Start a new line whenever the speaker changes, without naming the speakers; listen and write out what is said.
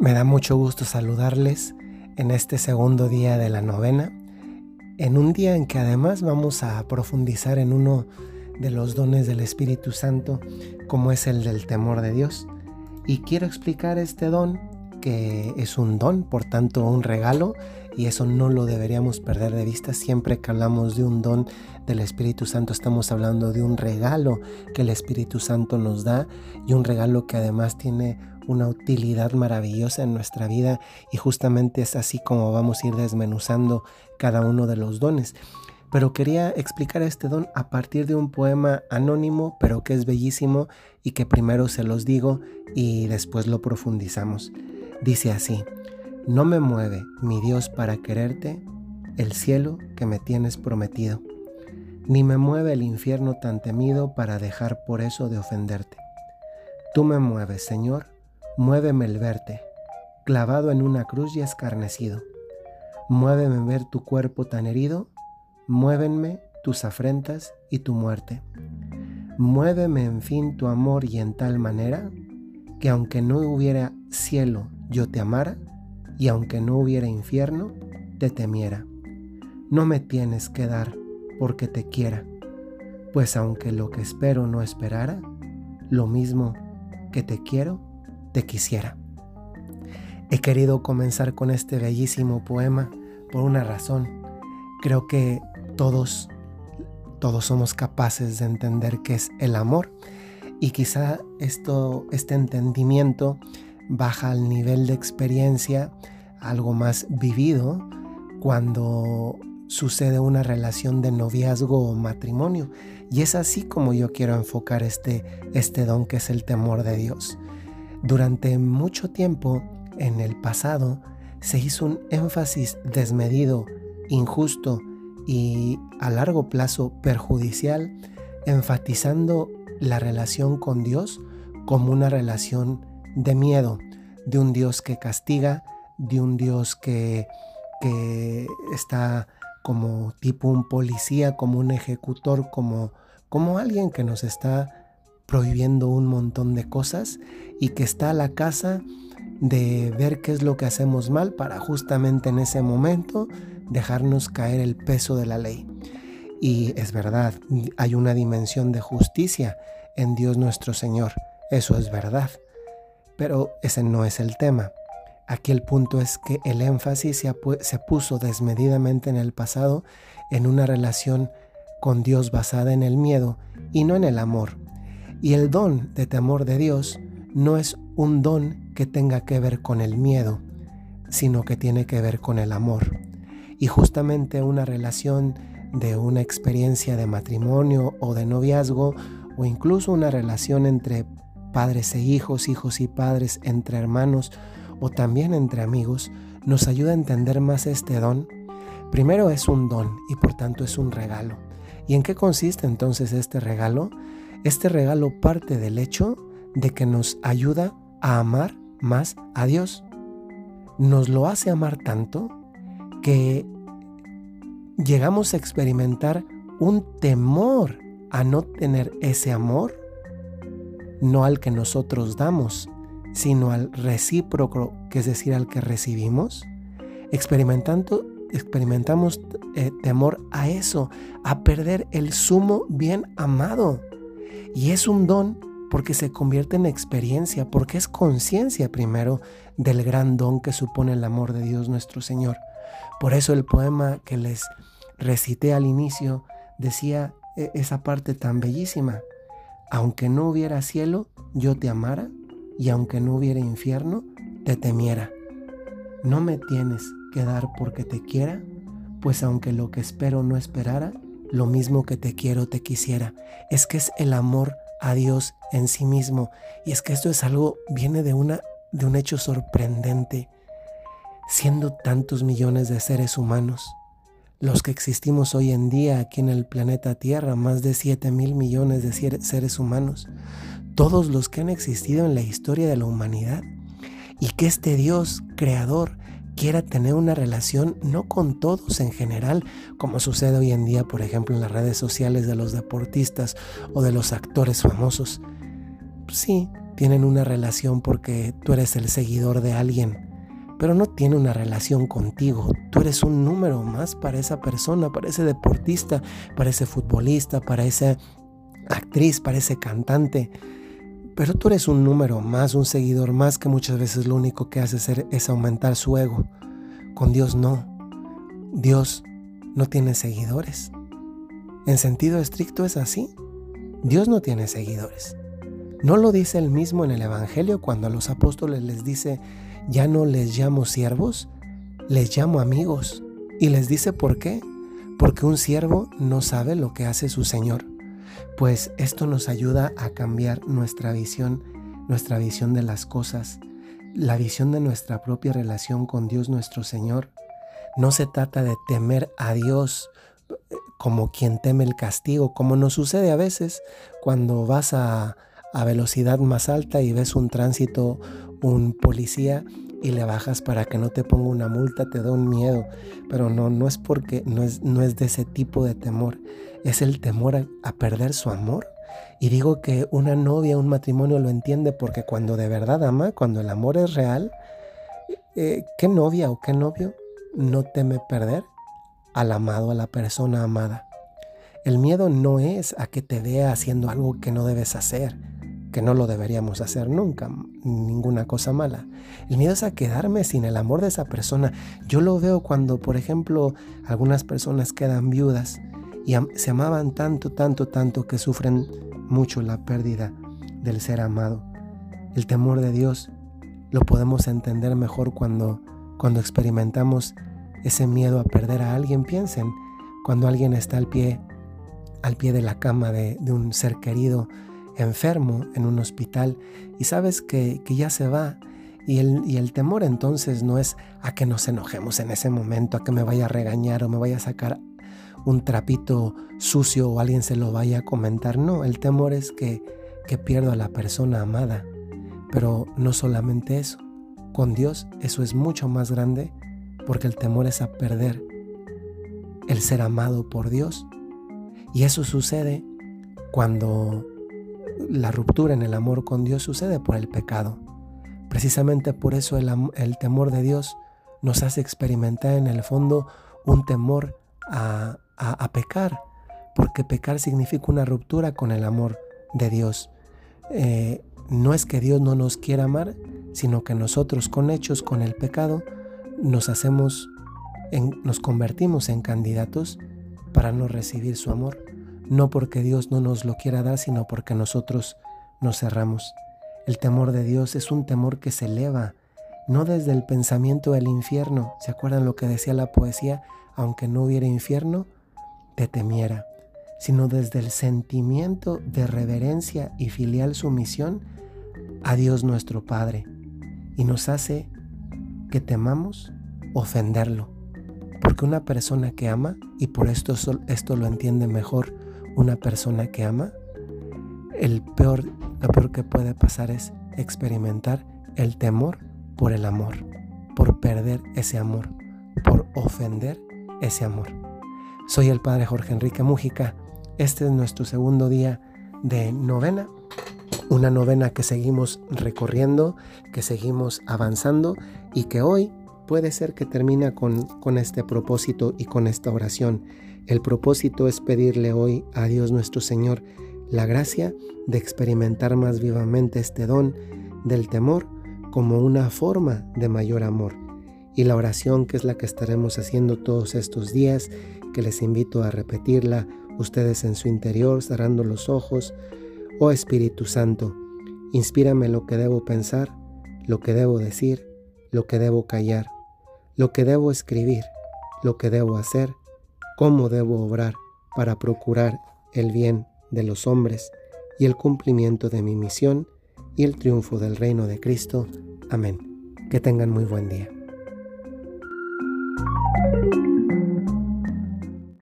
Me da mucho gusto saludarles en este segundo día de la novena, en un día en que además vamos a profundizar en uno de los dones del Espíritu Santo, como es el del temor de Dios. Y quiero explicar este don, que es un don, por tanto un regalo, y eso no lo deberíamos perder de vista. Siempre que hablamos de un don del Espíritu Santo, estamos hablando de un regalo que el Espíritu Santo nos da y un regalo que además tiene una utilidad maravillosa en nuestra vida y justamente es así como vamos a ir desmenuzando cada uno de los dones. Pero quería explicar este don a partir de un poema anónimo, pero que es bellísimo y que primero se los digo y después lo profundizamos. Dice así, no me mueve, mi Dios, para quererte, el cielo que me tienes prometido, ni me mueve el infierno tan temido para dejar por eso de ofenderte. Tú me mueves, Señor, Muéveme el verte, clavado en una cruz y escarnecido. Muéveme ver tu cuerpo tan herido, muévenme tus afrentas y tu muerte. Muéveme en fin tu amor y en tal manera que aunque no hubiera cielo yo te amara y aunque no hubiera infierno te temiera. No me tienes que dar porque te quiera, pues aunque lo que espero no esperara, lo mismo que te quiero, te quisiera. He querido comenzar con este bellísimo poema por una razón. Creo que todos, todos somos capaces de entender qué es el amor y quizá esto, este entendimiento baja al nivel de experiencia, algo más vivido, cuando sucede una relación de noviazgo o matrimonio. Y es así como yo quiero enfocar este, este don que es el temor de Dios. Durante mucho tiempo en el pasado se hizo un énfasis desmedido, injusto y a largo plazo perjudicial, enfatizando la relación con Dios como una relación de miedo, de un Dios que castiga, de un Dios que, que está como tipo un policía, como un ejecutor, como, como alguien que nos está prohibiendo un montón de cosas y que está a la casa de ver qué es lo que hacemos mal para justamente en ese momento dejarnos caer el peso de la ley. Y es verdad, hay una dimensión de justicia en Dios nuestro Señor, eso es verdad, pero ese no es el tema. Aquí el punto es que el énfasis se, se puso desmedidamente en el pasado en una relación con Dios basada en el miedo y no en el amor. Y el don de temor de Dios no es un don que tenga que ver con el miedo, sino que tiene que ver con el amor. Y justamente una relación de una experiencia de matrimonio o de noviazgo o incluso una relación entre padres e hijos, hijos y padres, entre hermanos o también entre amigos, nos ayuda a entender más este don. Primero es un don y por tanto es un regalo. ¿Y en qué consiste entonces este regalo? Este regalo parte del hecho de que nos ayuda a amar más a Dios. Nos lo hace amar tanto que llegamos a experimentar un temor a no tener ese amor, no al que nosotros damos, sino al recíproco, que es decir, al que recibimos, experimentando, experimentamos eh, temor a eso, a perder el sumo bien amado. Y es un don porque se convierte en experiencia, porque es conciencia primero del gran don que supone el amor de Dios nuestro Señor. Por eso el poema que les recité al inicio decía e, esa parte tan bellísima. Aunque no hubiera cielo, yo te amara, y aunque no hubiera infierno, te temiera. No me tienes que dar porque te quiera, pues aunque lo que espero no esperara, lo mismo que te quiero te quisiera. Es que es el amor a Dios en sí mismo. Y es que esto es algo, viene de, una, de un hecho sorprendente. Siendo tantos millones de seres humanos, los que existimos hoy en día aquí en el planeta Tierra, más de 7 mil millones de seres humanos, todos los que han existido en la historia de la humanidad, y que este Dios creador quiera tener una relación no con todos en general, como sucede hoy en día, por ejemplo, en las redes sociales de los deportistas o de los actores famosos. Sí, tienen una relación porque tú eres el seguidor de alguien, pero no tiene una relación contigo. Tú eres un número más para esa persona, para ese deportista, para ese futbolista, para esa actriz, para ese cantante. Pero tú eres un número más, un seguidor más que muchas veces lo único que hace es aumentar su ego. Con Dios no. Dios no tiene seguidores. En sentido estricto es así. Dios no tiene seguidores. ¿No lo dice él mismo en el Evangelio cuando a los apóstoles les dice, ya no les llamo siervos, les llamo amigos? Y les dice por qué. Porque un siervo no sabe lo que hace su Señor. Pues esto nos ayuda a cambiar nuestra visión, nuestra visión de las cosas, la visión de nuestra propia relación con Dios nuestro Señor. No se trata de temer a Dios eh, como quien teme el castigo, como nos sucede a veces cuando vas a, a velocidad más alta y ves un tránsito, un policía y le bajas para que no te ponga una multa, te da un miedo. Pero no, no es porque, no es, no es de ese tipo de temor. Es el temor a, perder su amor. Y digo que una novia, un matrimonio lo entiende porque cuando de verdad ama, cuando el amor es real, eh, ¿qué novia o qué novio no teme perder al amado, a la persona amada? El miedo no es a que te vea haciendo algo que no debes hacer que no lo deberíamos hacer nunca, ninguna cosa mala. El miedo es a quedarme sin el amor de esa persona. Yo lo veo cuando, por ejemplo, algunas personas quedan viudas y se amaban tanto, tanto, tanto que sufren mucho la pérdida del ser amado. El temor de Dios lo podemos entender mejor cuando, cuando experimentamos ese miedo a perder a alguien. Piensen, cuando alguien está al pie, al pie de la cama de, de un ser querido, enfermo en un hospital y sabes que, ya se va. Y el, y el temor entonces no es a que nos enojemos en ese momento, a que me vaya a regañar o me vaya a sacar un trapito sucio o alguien se lo vaya a comentar. No, el temor es que, que pierdo a la persona amada. Pero no solamente eso, con Dios eso es mucho más grande porque el temor es a perder el ser amado por Dios. Y eso sucede cuando la ruptura en el amor con Dios sucede por el pecado. Precisamente por eso el, temor de Dios nos hace experimentar en el fondo un temor a, pecar, porque pecar significa una ruptura con el amor de Dios. Eh, no es que Dios no nos quiera amar, sino que nosotros con hechos, con el pecado, nos hacemos, nos convertimos en candidatos para no recibir su amor no porque Dios no nos lo quiera dar, sino porque nosotros nos cerramos. El temor de Dios es un temor que se eleva, no desde el pensamiento del infierno. ¿Se acuerdan lo que decía la poesía? Aunque no hubiera infierno, te temiera, sino desde el sentimiento de reverencia y filial sumisión a Dios nuestro Padre. Y nos hace que temamos ofenderlo. Porque una persona que ama, y por esto, esto lo entiende mejor una persona que ama, el peor, lo peor que puede pasar es experimentar el temor por el amor, por perder ese amor, por ofender ese amor. Soy el Padre Jorge Enrique Mújica. Este es nuestro segundo día de novena, una novena que seguimos recorriendo, que seguimos avanzando y que hoy puede ser que termine con, con este propósito y con esta oración el propósito es pedirle hoy a Dios nuestro Señor la gracia de experimentar más vivamente este don del temor como una forma de mayor amor. Y la oración que es la que estaremos haciendo todos estos días, que les invito a repetirla ustedes en su interior, cerrando los ojos. Oh Espíritu Santo, inspírame lo que debo pensar, lo que debo decir, lo que debo callar, lo que debo escribir, lo que debo hacer cómo debo obrar para procurar el bien de los hombres y el cumplimiento de mi misión y el triunfo del reino de Cristo. Amén. Que tengan muy buen día. Thank you.